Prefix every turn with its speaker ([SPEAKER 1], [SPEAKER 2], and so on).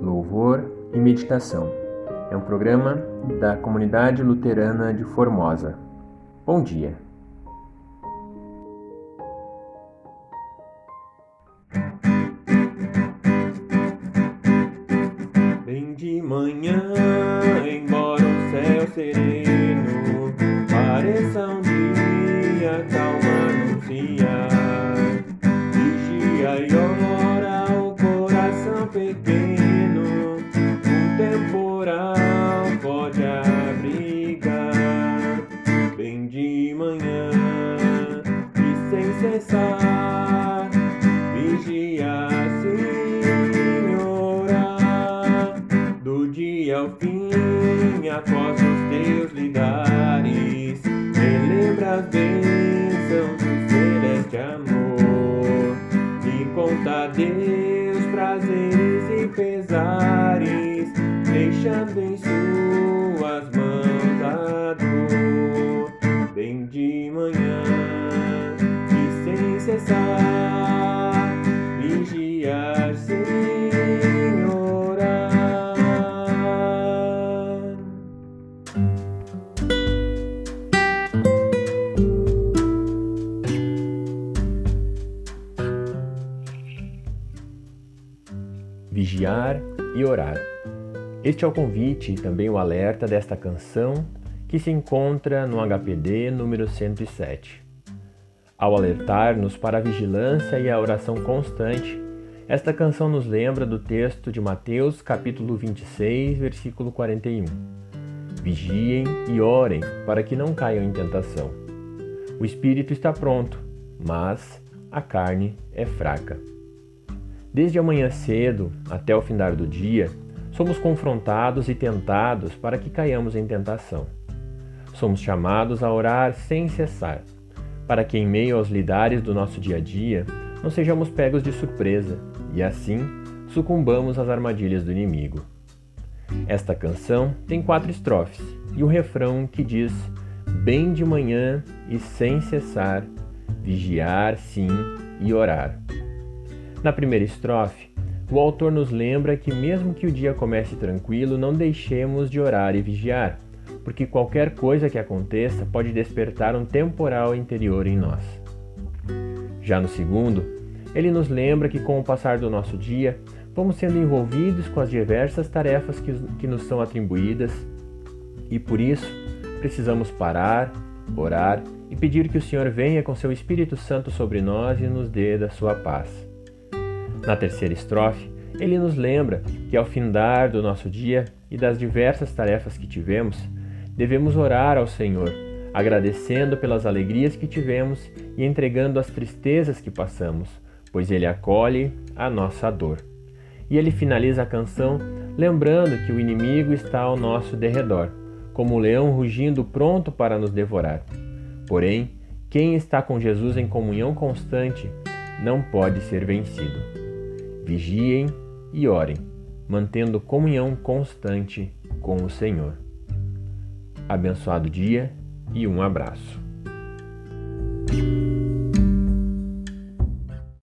[SPEAKER 1] Louvor e Meditação é um programa da Comunidade Luterana de Formosa. Bom dia.
[SPEAKER 2] Bem de manhã, embora o céu sereno pareça um pode abrigar. Bem de manhã e sem cessar, vigia sim orar, do dia ao fim, após os teus lidares, relembra as bênçãos do celeste amor e conta a Deus prazeres e pesares, deixando em suas e sem cessar, vigiar sem orar.
[SPEAKER 1] Vigiar e orar. Este é o convite e também o alerta desta canção que se encontra no HPD número 107. Ao alertar-nos para a vigilância e a oração constante, esta canção nos lembra do texto de Mateus, capítulo 26, versículo 41. Vigiem e orem para que não caiam em tentação. O espírito está pronto, mas a carne é fraca. Desde amanhã cedo até o findar do dia, somos confrontados e tentados para que caiamos em tentação. Somos chamados a orar sem cessar, para que em meio aos lidares do nosso dia a dia não sejamos pegos de surpresa e assim sucumbamos às armadilhas do inimigo. Esta canção tem quatro estrofes e um refrão que diz: Bem de manhã e sem cessar, vigiar sim e orar. Na primeira estrofe, o autor nos lembra que, mesmo que o dia comece tranquilo, não deixemos de orar e vigiar, porque qualquer coisa que aconteça pode despertar um temporal interior em nós. Já no segundo, ele nos lembra que, com o passar do nosso dia, vamos sendo envolvidos com as diversas tarefas que, que nos são atribuídas e, por isso, precisamos parar, orar e pedir que o Senhor venha com seu Espírito Santo sobre nós e nos dê da sua paz. Na terceira estrofe, ele nos lembra que ao findar do nosso dia e das diversas tarefas que tivemos, devemos orar ao Senhor, agradecendo pelas alegrias que tivemos e entregando as tristezas que passamos, pois Ele acolhe a nossa dor. E ele finaliza a canção lembrando que o inimigo está ao nosso derredor, como um leão rugindo pronto para nos devorar. Porém, quem está com Jesus em comunhão constante não pode ser vencido. Vigiem e orem, mantendo comunhão constante com o Senhor. Abençoado dia e um abraço.